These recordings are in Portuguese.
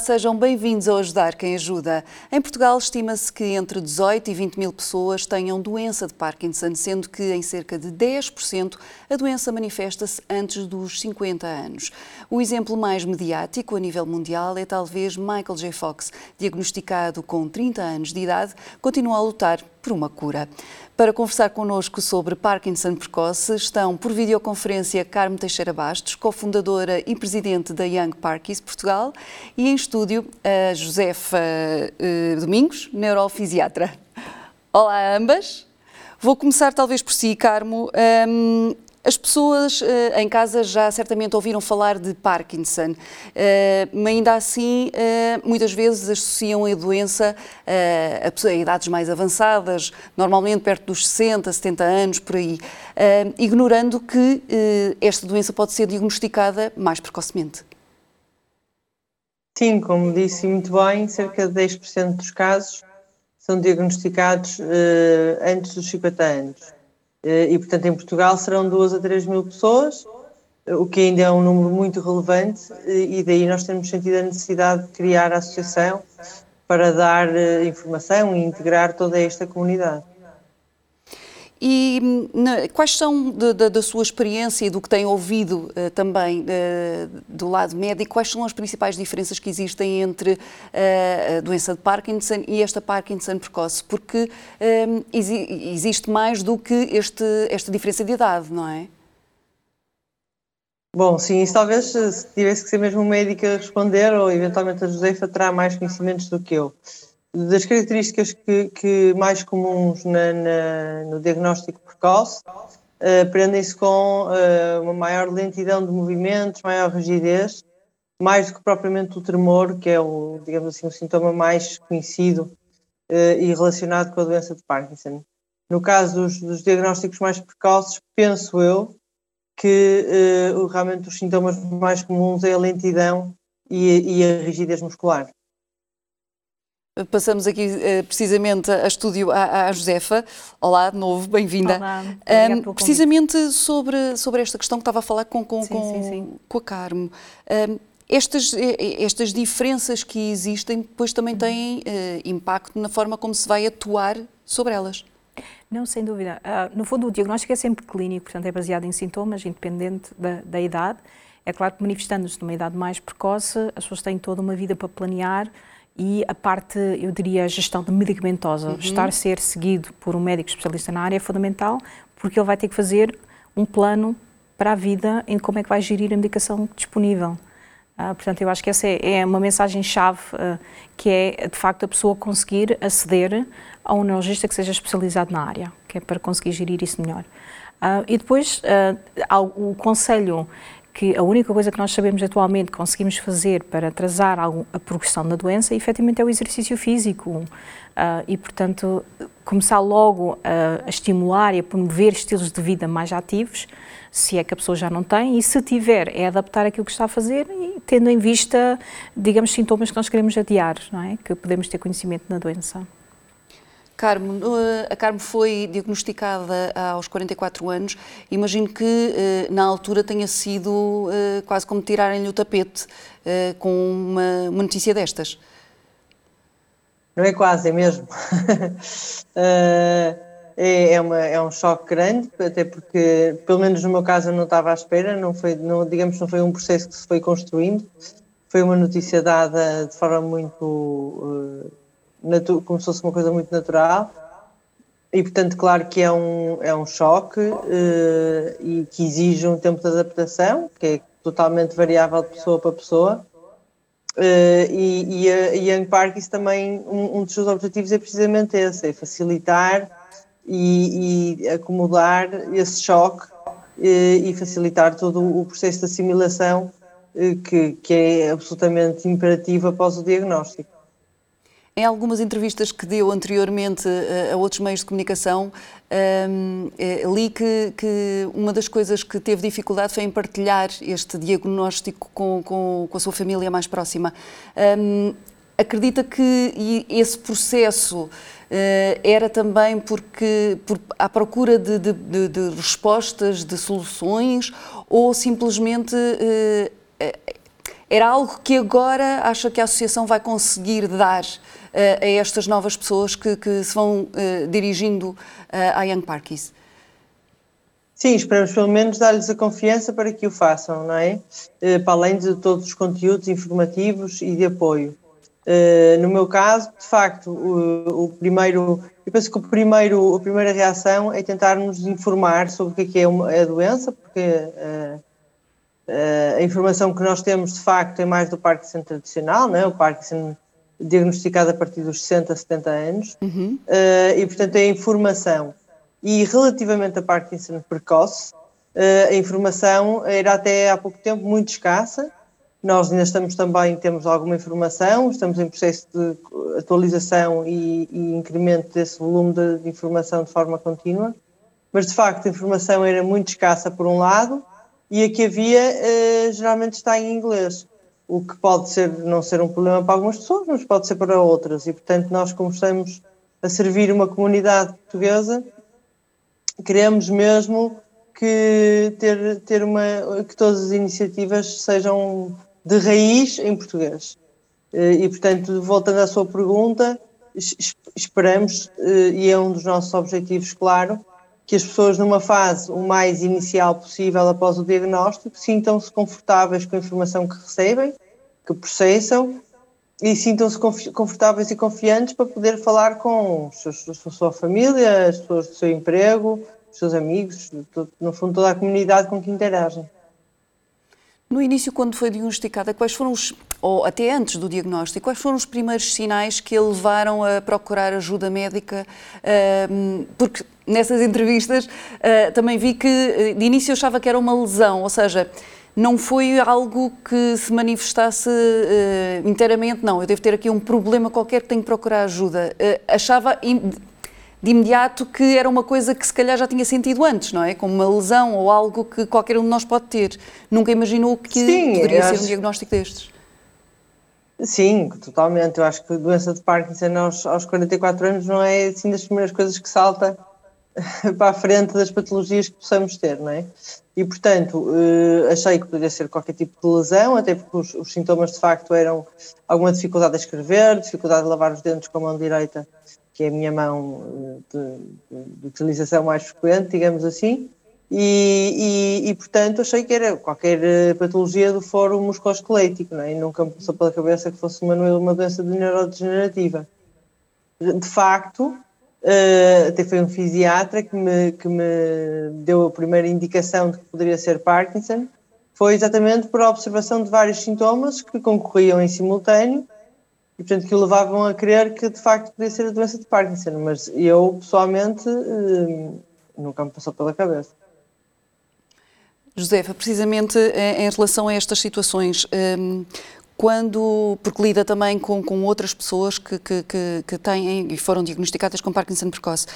Sejam bem-vindos ao Ajudar Quem Ajuda. Em Portugal, estima-se que entre 18 e 20 mil pessoas tenham doença de Parkinson, sendo que em cerca de 10% a doença manifesta-se antes dos 50 anos. O exemplo mais mediático a nível mundial é talvez Michael J. Fox, diagnosticado com 30 anos de idade, continua a lutar por uma cura. Para conversar connosco sobre Parkinson precoce estão por videoconferência Carmo Teixeira Bastos, cofundadora e presidente da Young Parkies Portugal, e em estúdio a Josefa uh, Domingos, neurofisiatra. Olá a ambas. Vou começar talvez por si, Carmo. Um, as pessoas uh, em casa já certamente ouviram falar de Parkinson, uh, mas ainda assim uh, muitas vezes associam a doença a, a, idades mais avançadas, normalmente perto dos 60, 70 anos, por aí, ignorando que esta doença pode ser diagnosticada mais precocemente. Sim, como disse muito bem, cerca de 10% dos casos são diagnosticados antes dos 50 anos. Eh, e, portanto, em Portugal serão 2 a 3 mil pessoas, o que ainda é um número muito relevante, e daí nós temos sentido a necessidade de criar a associação para dar eh, informação e integrar toda esta comunidade. E na, quais são, de, de, da sua experiência e do que tem ouvido uh, também uh, do lado médico, quais são as principais diferenças que existem entre uh, a doença de Parkinson e esta Parkinson precoce? Porque exi existe mais do que este, esta diferença de idade, não é? Bom, sim, isso talvez se tivesse que ser mesmo um médico a responder, ou eventualmente a Josefa terá mais conhecimentos do que eu das características que, que mais comuns na, na, no diagnóstico precoce uh, prendem-se com uh, uma maior lentidão de movimentos, maior rigidez, mais do que propriamente o tremor, que é o, digamos assim, o sintoma mais conhecido uh, e relacionado com a doença de Parkinson. No caso dos, dos diagnósticos mais precoces, penso eu que realmente os sintomas mais comuns é a lentidão e, e a rigidez muscular. Passamos aqui uh, precisamente a estúdio à, à, Josefa. Olá, de novo, bem-vinda. Olá, um, precisamente sobre, sobre esta questão que estava a falar com, com, sim, com, sim, sim. com a Carmo. Um, estas, estas diferenças que existem depois também têm uh, impacto na forma como se vai atuar sobre elas. Não, sem dúvida. Uh, no fundo, o diagnóstico é sempre clínico, portanto, é baseado em sintomas, independente da, da idade. É claro que manifestando-se numa idade mais precoce, as pessoas têm toda uma vida para planear, e a parte, eu diria, a gestão medicamentosa, uhum. estar a ser seguido por um médico especialista na área é fundamental, porque ele vai ter que fazer um plano para a vida em como é que vai gerir a medicação disponível. Uh, portanto, eu acho que essa é, é uma mensagem-chave, uh, que é, de facto, a pessoa conseguir aceder a um neurologista que seja especializado na área, que é para conseguir gerir isso melhor. Uh, e depois, o conselho que a única coisa que nós sabemos atualmente conseguimos fazer para atrasar a progressão da doença, efetivamente, é o exercício físico. Uh, e, portanto, começar logo a, a, estimular e a promover estilos de vida mais ativos, se é que a pessoa já não tem, e se tiver, é adaptar aquilo que está a fazer e tendo em vista, digamos, sintomas que nós queremos adiar, não é? Que podemos ter conhecimento da doença. Carmo, a Carmo foi diagnosticada aos 44 anos. Imagino que eh, na altura tenha sido eh, quase como tirarem-lhe o tapete com uma, uma, notícia destas. Não é quase, é mesmo. é, é, uma, é um choque grande, até porque, pelo menos no meu caso, eu não estava à espera, não foi, não, digamos, não foi um processo que se foi construindo, foi uma notícia dada de forma muito como se fosse uma coisa muito natural. E, portanto, claro que é um, é um choque uh, e que exige um tempo de adaptação, que é totalmente variável de pessoa para pessoa. Uh, e, a Young Parkis também, um, um, dos seus objetivos é precisamente esse, é facilitar e, e acomodar esse choque uh, e facilitar todo o processo de assimilação que, que é absolutamente imperativo após o diagnóstico. Em algumas entrevistas que deu anteriormente a, a outros meios de comunicação, um, eh, li que, que, uma das coisas que teve dificuldade foi em partilhar este diagnóstico com, com, com a sua família mais próxima. Um, acredita que esse processo uh, era também porque por, à procura de, de, de, de, respostas, de soluções, ou simplesmente uh, era algo que agora acha que a Associação vai conseguir dar a estas novas pessoas que, que se vão dirigindo à Young Parkies? Sim, esperamos pelo menos dar-lhes a confiança para que o façam, não é? Para além de todos os conteúdos informativos e de apoio. no meu caso, de facto, o, o primeiro eu penso que o primeiro, a primeira reação é tentar-nos informar sobre o que é, é uma, a doença, porque uh, a informação que nós temos de facto é mais do Parkinson tradicional, não é? o Parkinson diagnosticado a partir dos 60, 70 anos, uhum. uh, e portanto é a informação. E relativamente a Parkinson precoce, a informação era até há pouco tempo muito escassa, nós ainda estamos também, temos alguma informação, estamos em processo de atualização e, e incremento desse volume de, de, informação de forma contínua, mas de facto a informação era muito escassa por um lado e a que havia eh, geralmente está em inglês, o que pode ser, não ser um problema para algumas pessoas, mas pode ser para outras e portanto nós como estamos a servir uma comunidade portuguesa, queremos mesmo que ter, ter uma, que todas as iniciativas sejam de raiz em português. Eh, e, portanto, voltando à sua pergunta, esperamos, eh, e é um dos nossos objetivos, claro, que as pessoas, numa fase o mais inicial possível após o diagnóstico, sintam-se confortáveis com a informação que recebem, que processam e sintam-se confortáveis e confiantes para poder falar com a sua família, as pessoas do seu emprego, os seus amigos, no fundo, toda a comunidade com que interagem. No início, quando foi diagnosticada, quais foram os, ou até antes do diagnóstico, quais foram os primeiros sinais que a levaram a procurar ajuda médica? Porque nessas entrevistas também vi que de início eu achava que era uma lesão, ou seja, não foi algo que se manifestasse inteiramente, não, eu devo ter aqui um problema qualquer que tenho que procurar ajuda. achava de imediato que era uma coisa que se calhar já tinha sentido antes, não é? Como uma lesão ou algo que qualquer um de nós pode ter. Nunca imaginou que Sim, poderia ser um diagnóstico destes. Sim, totalmente. Eu acho que a doença de Parkinson aos, aos 44 anos não é assim das primeiras coisas que salta para a frente das patologias que possamos ter, não é? E, portanto, eh, achei que poderia ser qualquer tipo de lesão, até porque os, os sintomas de facto eram alguma dificuldade a escrever, dificuldade de lavar os dentes com a mão direita que é a minha mão de, de, de utilização mais frequente, digamos assim, e, e, e, portanto achei que era qualquer eh, patologia do fórum musculoesquelético, não é? E nunca me passou pela cabeça que fosse uma, uma doença de neurodegenerativa. De facto, uh, até foi um fisiatra que me, que me deu a primeira indicação de que poderia ser Parkinson, foi exatamente por observação de vários sintomas que concorriam em simultâneo e portanto que o levavam a crer que de facto podia ser a doença de Parkinson, mas eu pessoalmente eh, nunca me passou pela cabeça. Josefa, precisamente em relação a estas situações, quando, porque lida também com, com outras pessoas que, que, que, que têm e foram diagnosticadas com Parkinson precoce,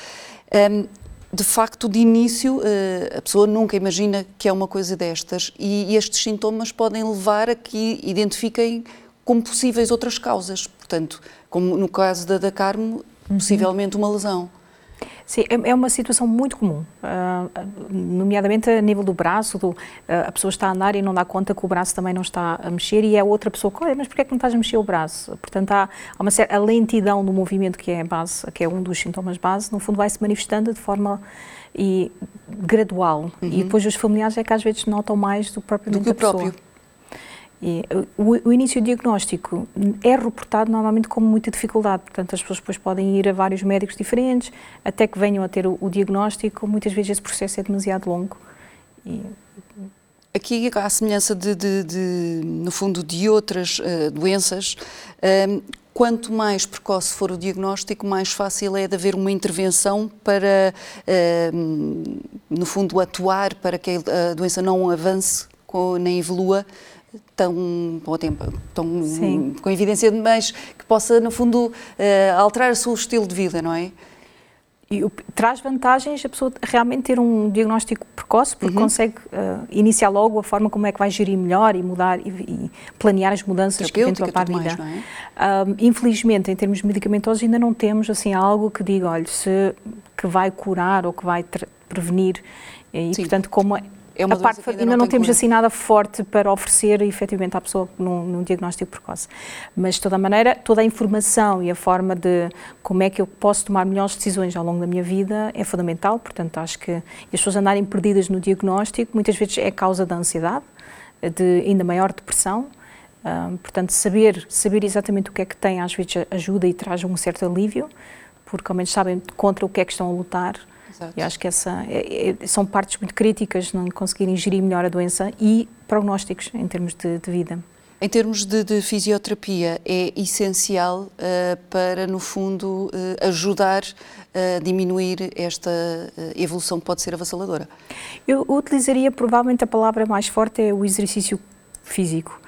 ehm, de facto, de início, eh, a pessoa nunca imagina que é uma coisa destas e estes sintomas podem levar a que identifiquem como possíveis outras causas. Portanto, como no caso da, da Carmo, uhum. possivelmente uma lesão. Sim, é, é uma situação muito comum, uh, nomeadamente a nível do braço, do, uh, a pessoa está a andar e não dá conta que o braço também não está a mexer e é outra pessoa que, olha, mas porquê é que não estás a mexer o braço? Portanto, há, uma certa, lentidão do movimento que é a base, que é um dos sintomas base, no fundo vai se manifestando de forma e, gradual uhum. e depois os familiares é que às vezes notam mais do do que o próprio. E o, o, início diagnóstico é reportado normalmente com muita dificuldade, portanto as pessoas depois podem ir a vários médicos diferentes até que venham a ter o, o diagnóstico, muitas vezes esse processo é demasiado longo. E... Aqui, à semelhança de, de, de, no fundo, de outras uh, doenças, uh, quanto mais precoce for o diagnóstico, mais fácil é de haver uma intervenção para, no fundo, atuar para que a doença não avance nem evolua tão, tão com evidência, mas que possa, no fundo, uh, alterar o seu estilo de vida, não é? E traz vantagens a pessoa realmente ter um diagnóstico precoce, porque uhum. consegue uh, iniciar logo a forma como é que vai gerir melhor e mudar e, e planear as mudanças que dentro para a vida. Mais, é? infelizmente, em termos medicamentosos, ainda não temos assim algo que diga, olha, se que vai curar ou que vai prevenir. E, Sim. portanto, como É a parte ainda, ainda, não, temos cura. assim nada forte para oferecer efetivamente à pessoa num, num, diagnóstico precoce. Mas de toda a maneira, toda a informação e a forma de como é que eu posso tomar melhores decisões ao longo da minha vida é fundamental. Portanto, acho que as pessoas andarem perdidas no diagnóstico muitas vezes é causa da ansiedade, de ainda maior depressão. Portanto, saber, saber exatamente o que é que tem às vezes ajuda e traz um certo alívio, porque ao menos sabem contra o que é que estão a lutar Exato. E acho que essa é, é, são partes muito críticas não conseguirem gerir melhor a doença e prognósticos em termos de, de vida. Em termos de, de fisioterapia, é essencial uh, para, no fundo, uh, ajudar a diminuir esta uh, evolução que pode ser avassaladora? Eu utilizaria provavelmente a palavra mais forte é o exercício físico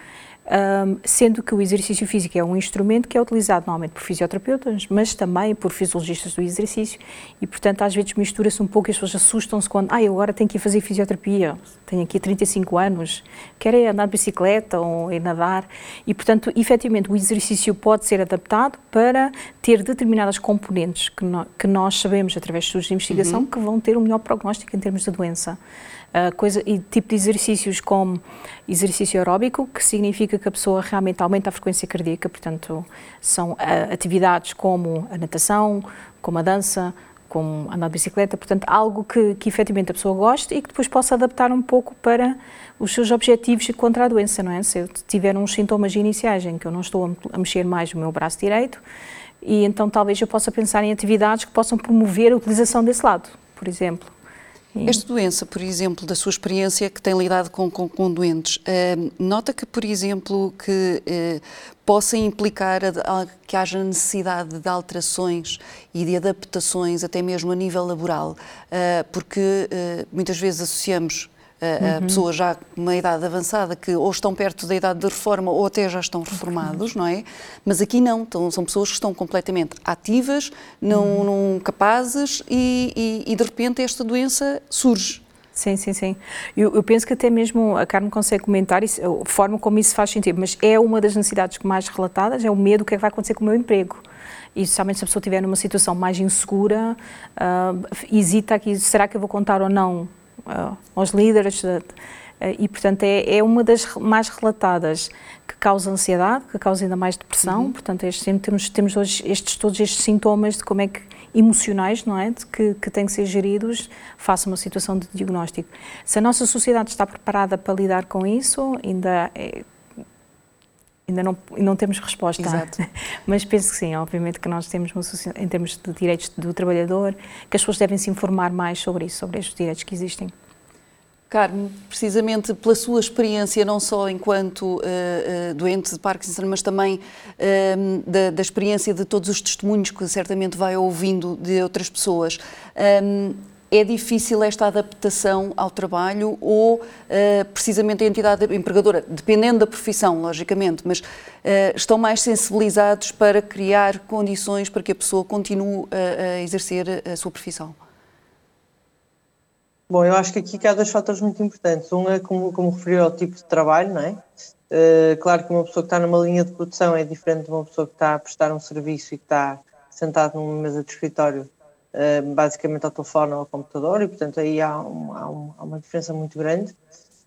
um, sendo que o exercício físico é um instrumento que é utilizado normalmente por fisioterapeutas, mas também por fisiologistas do exercício e, portanto, às vezes mistura-se um pouco e as pessoas assustam-se quando, ah, eu agora tenho que ir fazer fisioterapia, tenho aqui 35 anos, quero é andar de bicicleta ou ir nadar e, portanto, efetivamente o exercício pode ser adaptado para ter determinadas componentes que, no, que nós sabemos através de estudos de investigação uhum. que vão ter um melhor prognóstico em termos de doença. Coisa, e tipo de exercícios como exercício aeróbico, que significa que a pessoa realmente aumenta a frequência cardíaca, portanto, são uh, atividades como a natação, como a dança, como andar de bicicleta, portanto, algo que, que efetivamente a pessoa goste e que depois possa adaptar um pouco para os seus objetivos contra a doença, não é? Se eu tiver uns sintomas iniciais em que eu não estou a mexer mais o meu braço direito, e então talvez eu possa pensar em atividades que possam promover a utilização desse lado, por exemplo. Esta doença, por exemplo, da sua experiência que tem lidado com, com, com doentes, uh, nota que, por exemplo, que uh, possa implicar a, a, que haja necessidade de alterações e de adaptações, até mesmo a nível laboral, uh, porque muitas vezes associamos a, uhum. pessoas já com uma idade avançada que ou estão perto da idade de reforma ou até já estão reformados, não é? Mas aqui não, então, são pessoas que estão completamente ativas, não, uhum. não capazes e, e, e de repente esta doença surge. Sim, sim, sim. Eu, eu, penso que até mesmo a Carmen consegue comentar isso, a forma como isso faz sentido, mas é uma das necessidades mais relatadas, é o medo do que é que vai acontecer com o meu emprego. E especialmente se a pessoa estiver numa situação mais insegura, uh, hesita aqui, será que eu vou contar ou não aos líderes. Uh, e, portanto, é, é, uma das mais relatadas que causa ansiedade, que causa ainda mais depressão. Uhum. Portanto, este, temos, temos hoje estes, todos estes sintomas de como é que emocionais, não é, de que, que têm que ser geridos face a uma situação de diagnóstico. Se a nossa sociedade está preparada para lidar com isso, ainda é, ainda não, não temos resposta. Exato. Mas penso que sim, obviamente que nós temos, uma, em termos de direitos do trabalhador, que as pessoas devem se informar mais sobre isso, sobre estes direitos que existem. Carmen, precisamente pela sua experiência, não só enquanto uh, uh, doente de Parkinson, mas também uh, da, da, experiência de todos os testemunhos que certamente vai ouvindo de outras pessoas, é difícil esta adaptação ao trabalho ou precisamente a entidade empregadora, dependendo da profissão, logicamente, mas estão mais sensibilizados para criar condições para que a pessoa continue a exercer a sua profissão? Bom, eu acho que aqui há dois fatores muito importantes. Um é, como, como referiu, ao tipo de trabalho, não é? Uh, claro que uma pessoa que está numa linha de produção é diferente de uma pessoa que está a prestar um serviço e que está sentado numa mesa de escritório, uh, basicamente ao telefone ou ao computador, e portanto aí há, um, há, um, há uma diferença muito grande.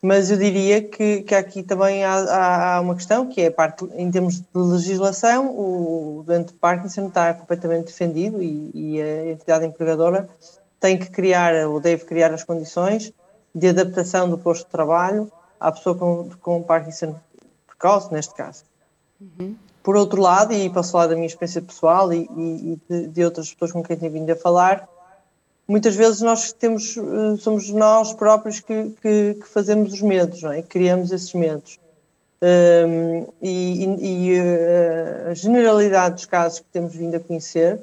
Mas eu diria que, que aqui também há, há, uma questão, que é parte, em termos de legislação, o doente de Parkinson está completamente defendido e, e a entidade empregadora tem que criar ou deve criar as condições de adaptação do posto de trabalho à pessoa com, com Parkinson precoce, neste caso. Uhum. Por outro lado, e posso falar da minha experiência pessoal e, e de, de, outras pessoas com quem tenho vindo a falar, muitas vezes nós temos, eh, somos nós próprios que, que, que fazemos os medos, não é? criamos esses medos. Um, e, e uh, a generalidade dos casos que temos vindo a conhecer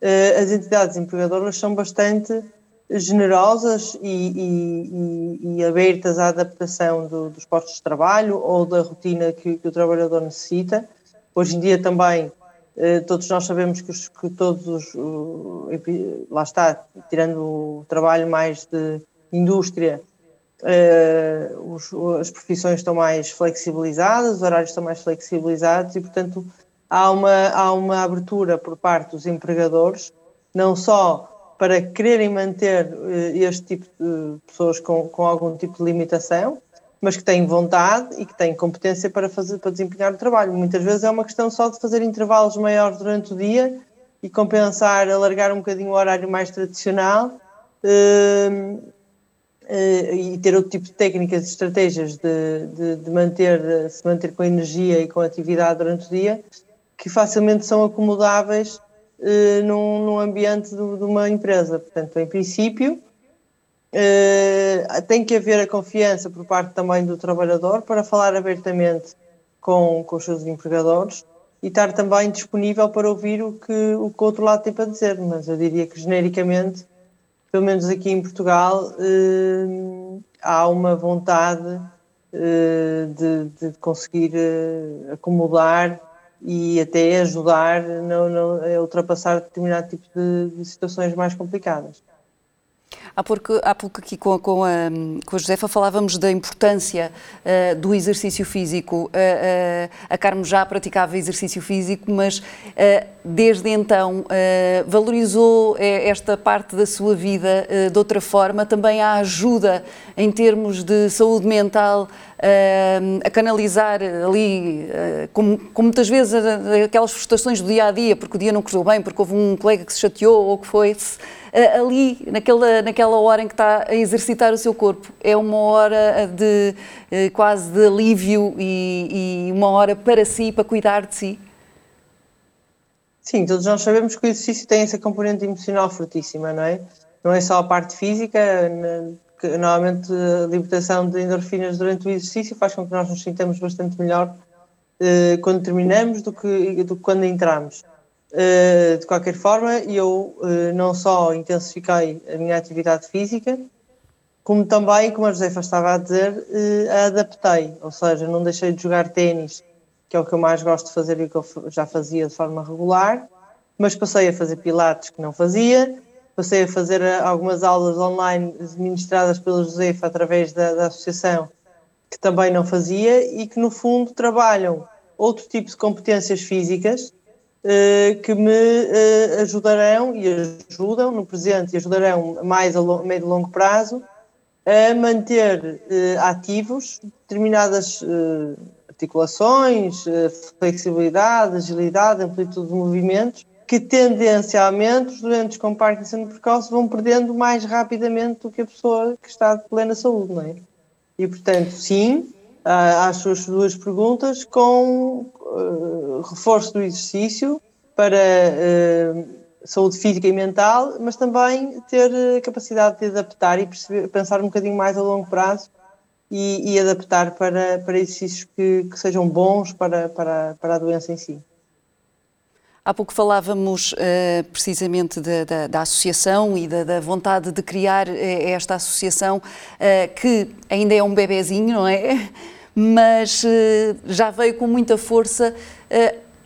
eh, as entidades empregadoras são bastante generosas e, e, e abertas à adaptação do, dos postos de trabalho ou da rotina que, que, o trabalhador necessita. Hoje em dia também eh, todos nós sabemos que, os, que todos os, lá está, tirando o trabalho mais de indústria, eh, as profissões estão mais flexibilizadas, os horários estão mais flexibilizados e, portanto, há uma, há uma abertura por parte dos empregadores, não só para quererem manter este tipo de pessoas com, com algum tipo de limitação, mas que têm vontade e que têm competência para fazer para desempenhar o trabalho. Muitas vezes é uma questão só de fazer intervalos maiores durante o dia e compensar, alargar um bocadinho o horário mais tradicional uh, uh, e ter outro tipo de técnicas e estratégias de, de, de, manter, se manter com energia e com atividade durante o dia, que facilmente são acomodáveis uh, num, num, ambiente de, de, uma empresa. Portanto, em princípio, tem que haver a confiança por parte também do trabalhador para falar abertamente com, com os seus empregadores e estar também disponível para ouvir o que, o que outro lado tem para dizer. Mas eu diria que, genericamente, pelo menos aqui em Portugal, eh, há uma vontade eh, de, de, conseguir acomodar e até ajudar no, a ultrapassar determinado tipo de, de situações mais complicadas. Há pouco, há pouco aqui com a, com, a, com a Josefa falávamos da importância uh, do exercício físico. Uh, uh, a Carmo já praticava exercício físico, mas desde então valorizou esta parte da sua vida de outra forma. Também a ajuda em termos de saúde mental a canalizar ali, como, como, muitas vezes aquelas frustrações do dia a dia, porque o dia não correu bem, porque houve um colega que se chateou ou que foi. ali, naquela, naquela hora em que está a exercitar o seu corpo. É uma hora de eh, quase de alívio e, e uma hora para si, para cuidar de si. Sim, todos nós sabemos que o exercício tem essa componente emocional fortíssima, não é? Não é só a parte física, que normalmente a libertação de endorfinas durante o exercício faz com que nós nos sintamos bastante melhor eh, quando terminamos do que, do que quando entramos. Uh, de qualquer forma, eu uh, não só intensifiquei a minha atividade física, como também, como a Josefa estava a dizer, uh, a adaptei. Ou seja, não deixei de jogar ténis, que é o que eu mais gosto de fazer e que eu já fazia de forma regular, mas passei a fazer pilates, que não fazia, passei a fazer algumas aulas online administradas pela Josefa através da, da associação, que também não fazia e que, no fundo, trabalham outro tipo de competências físicas eh, que me uh, ajudarão e ajudam no presente e ajudarão mais a médio e longo prazo a manter uh, ativos determinadas articulações, flexibilidade, agilidade, amplitude de movimentos, que tendencialmente os doentes com Parkinson precoce vão perdendo mais rapidamente do que a pessoa que está de plena saúde, não é? E portanto, sim, às suas duas perguntas, com reforço do exercício para uh, saúde física e mental, mas também ter a capacidade de adaptar e perceber, pensar um bocadinho mais a longo prazo e, e adaptar para, para exercícios que, que sejam bons para, para, para a doença em si. Há pouco falávamos uh, precisamente da, da, da, associação e da, da, vontade de criar uh, esta associação, uh, que ainda é um bebezinho, não é? Mas já veio com muita força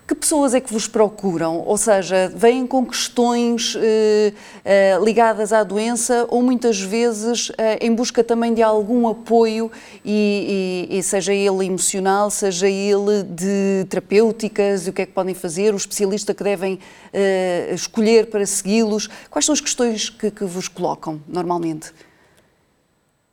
que pessoas é que vos procuram? Ou seja, vêm com questões eh, eh, ligadas à doença ou muitas vezes eh, em busca também de algum apoio, e, e, e, seja ele emocional, seja ele de terapêuticas, e o que é que podem fazer, o especialista que devem eh, escolher para segui-los? Quais são as questões que, que vos colocam normalmente?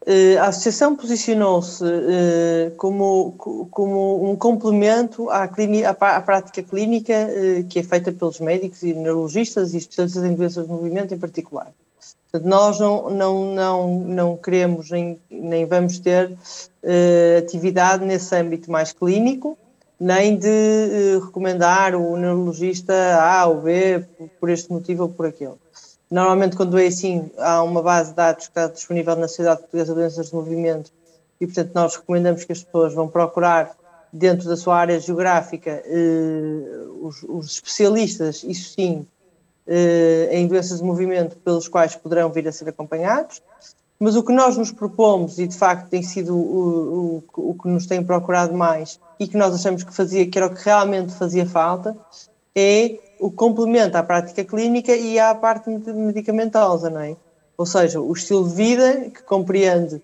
Eh, a associação posicionou-se uh, como, como um complemento à, clínica, à, prática clínica uh, que é feita pelos médicos e neurologistas e especialistas em doenças de movimento em particular. Nós não, não, não, não queremos nem, nem vamos ter atividade nesse âmbito mais clínico, nem de recomendar o neurologista A ou B por este motivo ou por aquele. Normalmente, quando é assim, há uma base de dados que está disponível na Sociedade Portuguesa de Doenças de Movimento e, portanto, nós recomendamos que as pessoas vão procurar dentro da sua área geográfica eh, os, os, especialistas, isso sim, eh, em doenças de movimento pelos quais poderão vir a ser acompanhados. Mas o que nós nos propomos, e de facto tem sido o, o, o que nos tem procurado mais e que nós achamos que fazia, que era o que realmente fazia falta, é o complemento à prática clínica e à parte medicamentosa, não é? Ou seja, o estilo de vida que compreende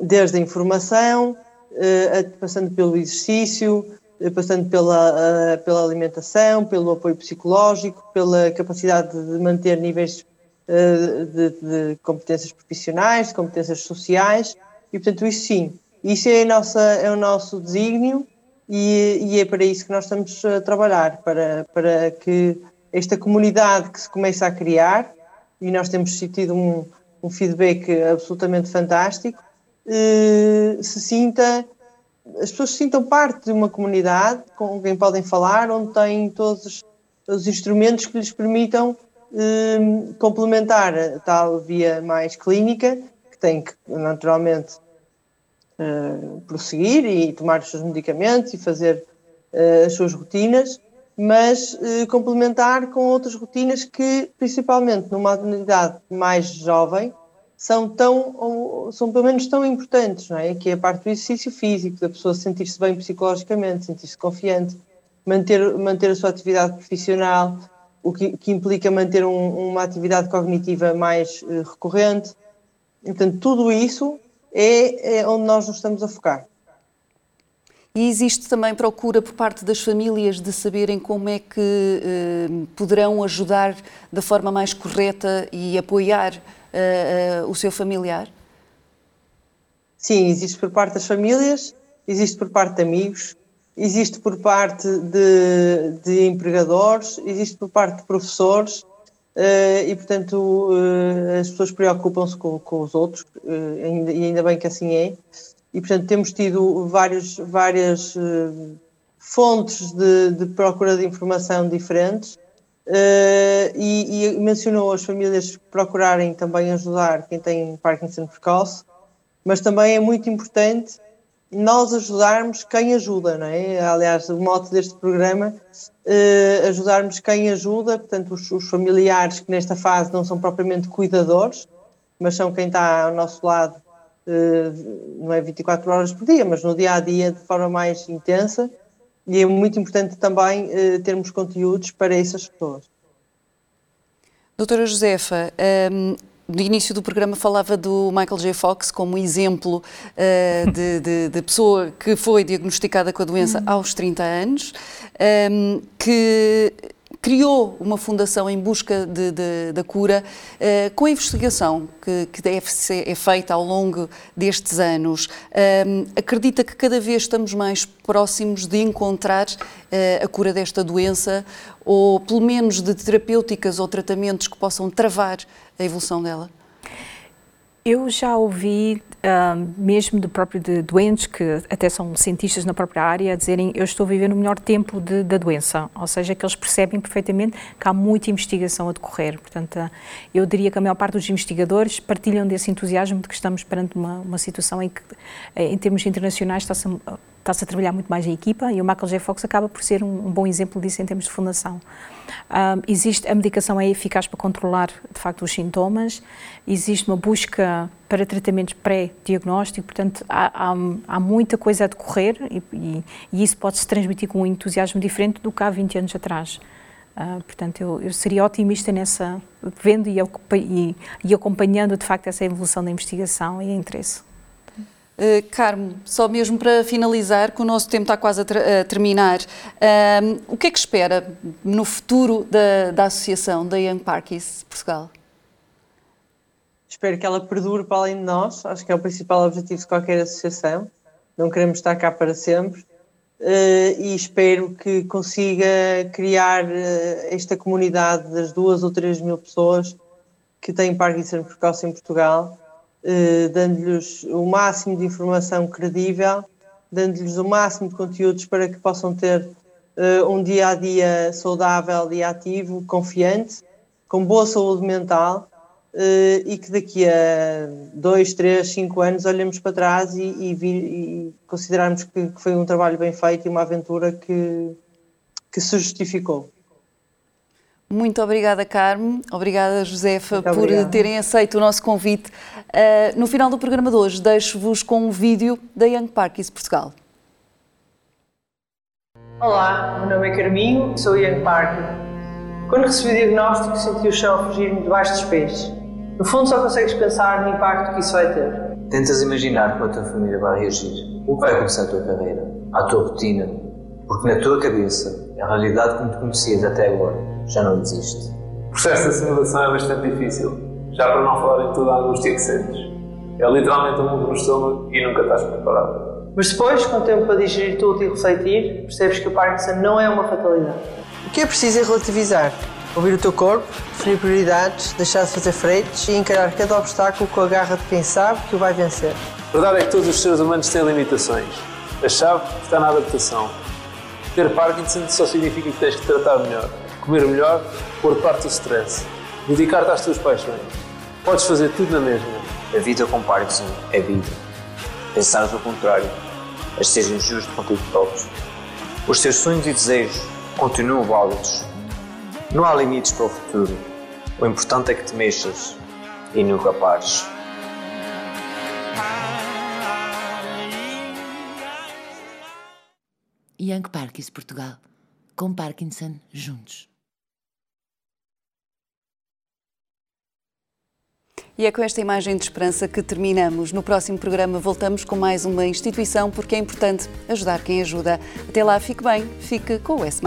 desde a informação, eh, passando pelo exercício, eh, passando pela, eh, pela alimentação, pelo apoio psicológico, pela capacidade de manter níveis de, de, competências profissionais, de competências sociais, e portanto isso sim, isso é, nossa, é o nosso desígnio e, e, é para isso que nós estamos a trabalhar, para, para que esta comunidade que se começa a criar, e nós temos tido um, um feedback absolutamente fantástico, uh, se sinta as pessoas se sintam parte de uma comunidade com quem podem falar, onde têm todos os, os instrumentos que lhes permitam eh, complementar a tal via mais clínica, que tem que naturalmente eh, prosseguir e tomar os seus medicamentos e fazer eh, as suas rotinas, mas eh, complementar com outras rotinas que, principalmente numa unidade mais jovem, são tão, são pelo menos tão importantes, não é? Que é a parte do exercício físico, da pessoa sentir-se bem psicologicamente, sentir-se confiante, manter, manter a sua atividade profissional, o que, que implica manter um, uma atividade cognitiva mais uh, recorrente. Portanto, tudo isso é, é onde nós nos estamos a focar. E existe também procura por parte das famílias de saberem como é que eh, poderão ajudar da forma mais correta e apoiar uh, uh, o seu familiar? Sim, existe por parte das famílias, existe por parte de amigos, existe por parte de, de empregadores, existe por parte de professores e, portanto, as pessoas preocupam-se com, com, os outros ainda, e ainda bem que assim é. E, portanto, temos tido vários, várias fontes de, de procura de informação diferentes e, e, mencionou as famílias procurarem também ajudar quem tem Parkinson precoce, mas também é muito importante nós ajudarmos quem ajuda, não é? Aliás, o mote deste programa, uh, ajudarmos quem ajuda, portanto, os, os, familiares que nesta fase não são propriamente cuidadores, mas são quem está ao nosso lado, uh, não é 24 horas por dia, mas no dia a dia de forma mais intensa e é muito importante também uh, termos conteúdos para essas pessoas. Doutora Josefa, ehm, no início do programa falava do Michael J. Fox como exemplo uh, de, de, de, pessoa que foi diagnosticada com a doença uhum. aos 30 anos, um, ehm, que criou uma fundação em busca de, de, da cura, uh, com a investigação que, que deve ser é feita ao longo destes anos. Uh, acredita que cada vez estamos mais próximos de encontrar uh, a cura desta doença, ou pelo menos de terapêuticas ou tratamentos que possam travar a evolução dela? Eu já ouvi, uh, mesmo de próprio de doentes, que até são cientistas na própria área, a dizerem eu estou a viver no melhor tempo de, da doença, ou seja, que eles percebem perfeitamente que há muita investigação a decorrer. Portanto, uh, eu diria que a maior parte dos investigadores partilham desse entusiasmo de que estamos perante uma, uma situação em que, eh, em termos internacionais, está-se a, está a trabalhar muito mais em equipa e o Michael J. Fox acaba por ser um, um bom exemplo disso em termos de fundação. Um, existe, a medicação é eficaz para controlar, de facto, os sintomas, existe uma busca para tratamentos pré-diagnóstico, portanto, há, há, há, muita coisa a decorrer e, e, e isso pode-se transmitir com um entusiasmo diferente do que há 20 anos atrás. Uh, portanto, eu, eu, seria otimista nessa, vendo e, e, e acompanhando, de facto, essa evolução da investigação e interesse. Uh, Carmo, só mesmo para finalizar, que o nosso tempo está quase a, a terminar, uh, o que é que espera no futuro da, da associação, da Young Parkies Portugal? Espero que ela perdure para além de nós, acho que é o principal objetivo de qualquer associação, não queremos estar cá para sempre, uh, e espero que consiga criar esta comunidade das duas ou três mil pessoas que têm Parkinson precoce em Portugal, eh, dando-lhes o máximo de informação credível, dando-lhes o máximo de conteúdos para que possam ter eh, um dia a dia saudável e ativo, confiante, com boa saúde mental eh, e que daqui a dois, três, cinco anos olhemos para trás e, e, vir, e considerarmos que, que, foi um trabalho bem feito e uma aventura que, que se justificou. Muito obrigada, Carmo. Obrigada, Josefa, Muito por obrigada. terem aceito o nosso convite. Uh, no final do programa de hoje, deixo-vos com um vídeo da Young Parkies Portugal. Olá, meu nome é Carminho, sou Young Parker. Quando recebi o diagnóstico, senti o chão fugir-me debaixo dos pés. No fundo, só consegues pensar no impacto que isso vai ter. Tentas imaginar como a tua família vai reagir, o que vai começar a tua carreira, a tua rotina, porque na tua cabeça, a realidade como te conhecias até agora já não existe. O processo de assimilação é bastante difícil, já para não falar em toda a angústia que sentes. É literalmente um mundo no estômago e nunca estás preparado. Mas depois, com tempo para digerir tudo e refletir, percebes que o Parkinson não é uma fatalidade. O que é preciso é relativizar, ouvir o teu corpo, definir prioridades, deixar de fazer freitos e encarar cada obstáculo com a garra de quem sabe que o vai vencer. A verdade é que todos os seres humanos têm limitações. A chave está na adaptação. Ter Parkinson só significa que tens que tratar melhor, comer melhor, pôr de parte o stress, dedicar-te às tuas paixões. Podes fazer tudo na mesma. A vida com Parkinson é vida. Pensares ao contrário, és ser injusto contigo próprios. Os teus sonhos e desejos continuam válidos. Não há limites para o futuro. O importante é que te mexas e nunca pares. Young Parkins Portugal. Com Parkinson juntos. E é com esta imagem de esperança que terminamos. No próximo programa voltamos com mais uma instituição, porque é importante ajudar quem ajuda. Até lá, fique bem, fique com o S.